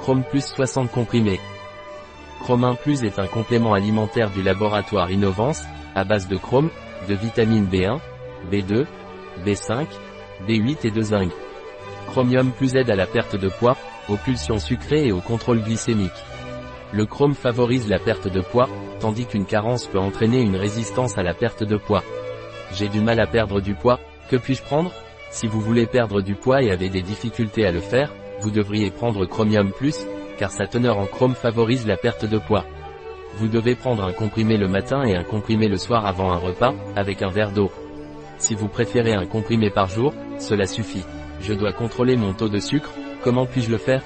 Chrome Plus 60 comprimés. Chrome 1 Plus est un complément alimentaire du laboratoire Innovance, à base de chrome, de vitamine B1, B2, B5, B8 et de zinc. Chromium Plus aide à la perte de poids, aux pulsions sucrées et au contrôle glycémique. Le chrome favorise la perte de poids, tandis qu'une carence peut entraîner une résistance à la perte de poids. J'ai du mal à perdre du poids, que puis-je prendre? Si vous voulez perdre du poids et avez des difficultés à le faire, vous devriez prendre Chromium Plus, car sa teneur en chrome favorise la perte de poids. Vous devez prendre un comprimé le matin et un comprimé le soir avant un repas, avec un verre d'eau. Si vous préférez un comprimé par jour, cela suffit. Je dois contrôler mon taux de sucre, comment puis-je le faire?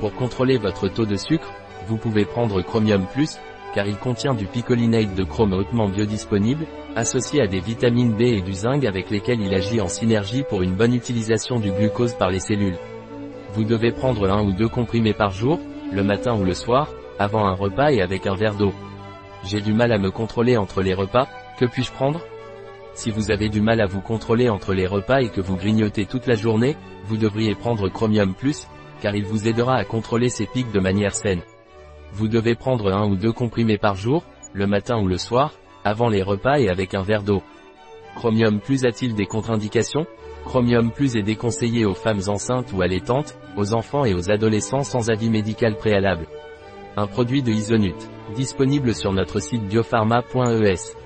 Pour contrôler votre taux de sucre, vous pouvez prendre Chromium Plus, car il contient du picolinate de chrome hautement biodisponible, associé à des vitamines B et du zinc avec lesquels il agit en synergie pour une bonne utilisation du glucose par les cellules. Vous devez prendre un ou deux comprimés par jour, le matin ou le soir, avant un repas et avec un verre d'eau. J'ai du mal à me contrôler entre les repas, que puis-je prendre? Si vous avez du mal à vous contrôler entre les repas et que vous grignotez toute la journée, vous devriez prendre Chromium Plus, car il vous aidera à contrôler ces pics de manière saine. Vous devez prendre un ou deux comprimés par jour, le matin ou le soir, avant les repas et avec un verre d'eau. Chromium Plus a-t-il des contre-indications? Chromium Plus est déconseillé aux femmes enceintes ou allaitantes, aux enfants et aux adolescents sans avis médical préalable. Un produit de Isonut, disponible sur notre site biopharma.es.